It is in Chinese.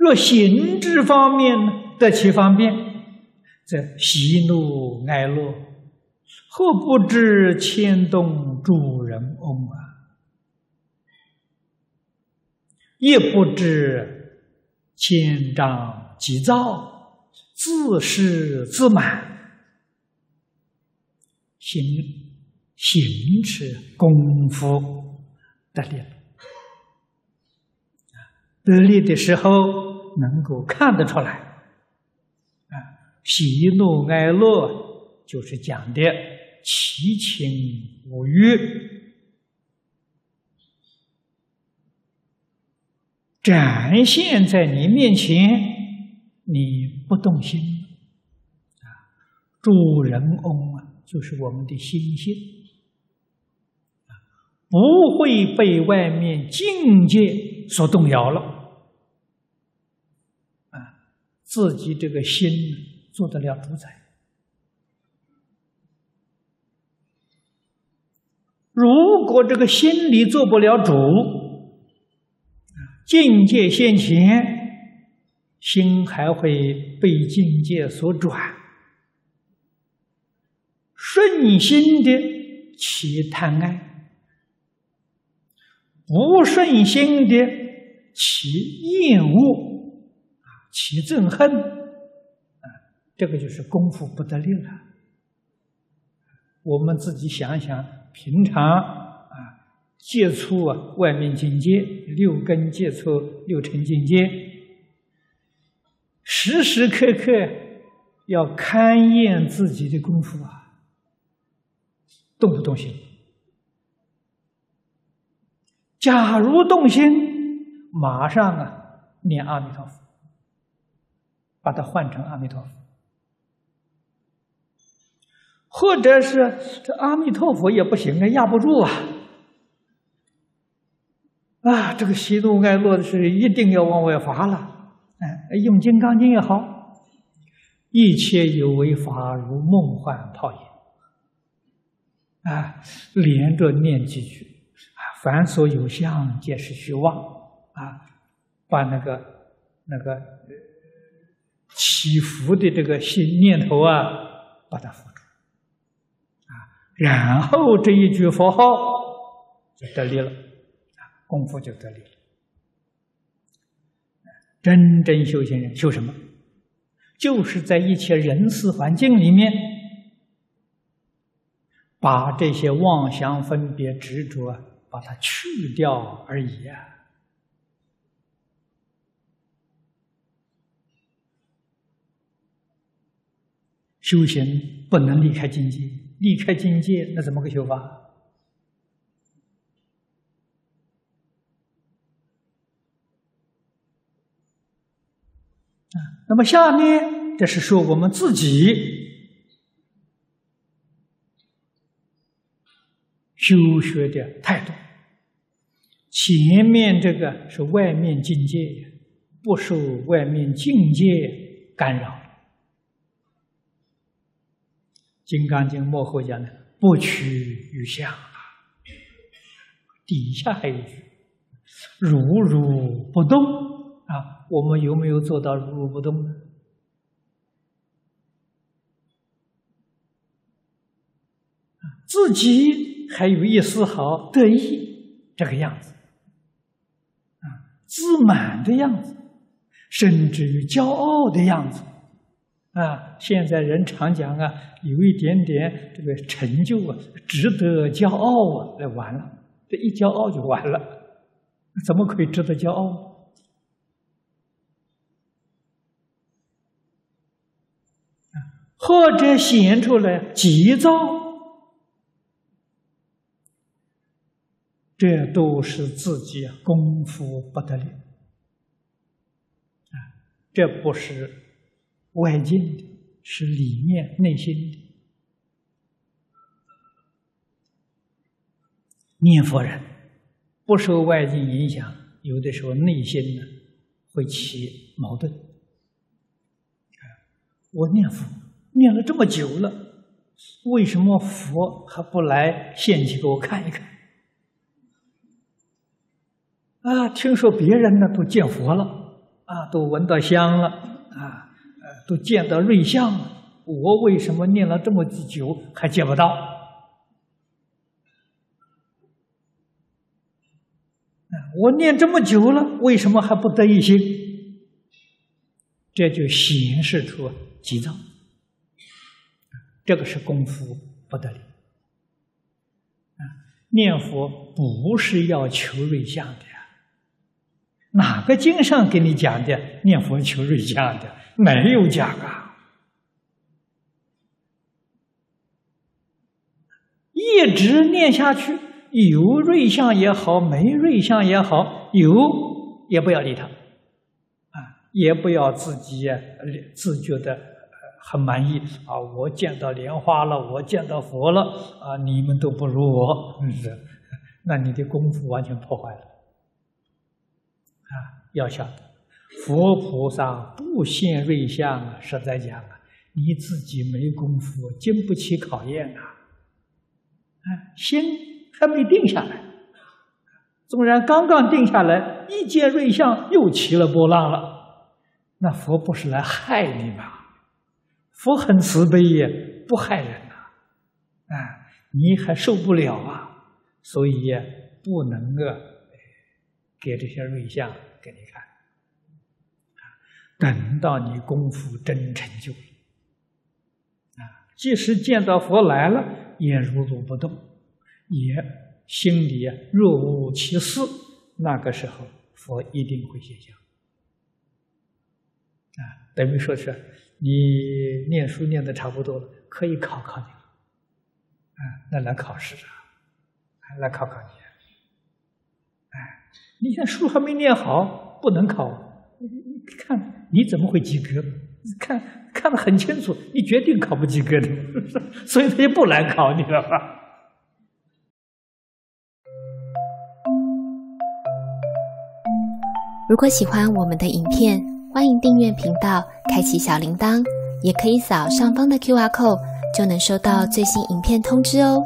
若行之方面呢得其方便，则喜怒哀乐，何不知牵动主人翁啊？亦不知牵张急躁，自恃自满，行行持功夫得力得力的时候。能够看得出来，啊，喜怒哀乐就是讲的七情五欲，展现在你面前，你不动心，啊，主人翁啊，就是我们的心性，不会被外面境界所动摇了。自己这个心做得了主宰。如果这个心里做不了主，境界现前，心还会被境界所转，顺心的起贪爱，不顺心的起厌恶。起憎恨，啊，这个就是功夫不得力了。我们自己想想，平常啊，接触啊外面境界，六根接触六尘境界，时时刻刻要勘验自己的功夫啊，动不动心？假如动心，马上啊念阿弥陀佛。把它换成阿弥陀佛，或者是这阿弥陀佛也不行啊，压不住啊！啊，这个喜怒哀乐的是一定要往外发了，哎，用金刚经也好，一切有为法如梦幻泡影，啊，连着念几句，凡所有相，皆是虚妄，啊，把那个那个。祈福的这个心念头啊，把它扶住啊，然后这一句佛号就得力了，功夫就得力了。真正修行人修什么？就是在一切人事环境里面，把这些妄想、分别、执着，把它去掉而已啊。修行不能离开境界，离开境界那怎么个修法？啊，那么下面这是说我们自己修学的态度。前面这个是外面境界，不受外面境界干扰。《金刚经》幕后讲的“不取于相”，底下还有一句“如如不动”啊，我们有没有做到如如不动呢？自己还有一丝毫得意这个样子，啊，自满的样子，甚至于骄傲的样子。啊，现在人常讲啊，有一点点这个成就啊，值得骄傲啊，那完了，这一骄傲就完了，怎么可以值得骄傲？或者显出来急躁，这都是自己功夫不得力啊，这不是。外境的是里面内心的念佛人，不受外境影响，有的时候内心呢会起矛盾。我念佛念了这么久了，为什么佛还不来现起给我看一看？啊，听说别人呢都见佛了。啊，都闻到香了，啊，都见到瑞相了，我为什么念了这么久还见不到？我念这么久了，为什么还不得一心？这就显示出急躁。这个是功夫不得了。念佛不是要求瑞相的，哪个经上给你讲的念佛求瑞相的？没有讲啊。一直念下去，有瑞相也好，没瑞相也好，有也不要理他，啊，也不要自己自觉的。很满意啊！我见到莲花了，我见到佛了啊！你们都不如我，是，那你的功夫完全破坏了！要晓得，佛菩萨不现瑞相啊，实在讲啊，你自己没功夫，经不起考验啊！啊，心还没定下来，纵然刚刚定下来，一见瑞相又起了波浪了，那佛不是来害你吗？佛很慈悲也不害人呐，啊，你还受不了啊，所以不能够给这些瑞相给你看，等到你功夫真成就，啊，即使见到佛来了，也如如不动，也心里若无其事，那个时候佛一定会现象，啊，等于说是。你念书念的差不多了，可以考考你了，啊，那来考试啊，来考考你，你现在书还没念好，不能考，你你看你怎么会及格？看看得很清楚，你决定考不及格的，所以他就不来考你了吧？如果喜欢我们的影片。欢迎订阅频道，开启小铃铛，也可以扫上方的 Q R code，就能收到最新影片通知哦。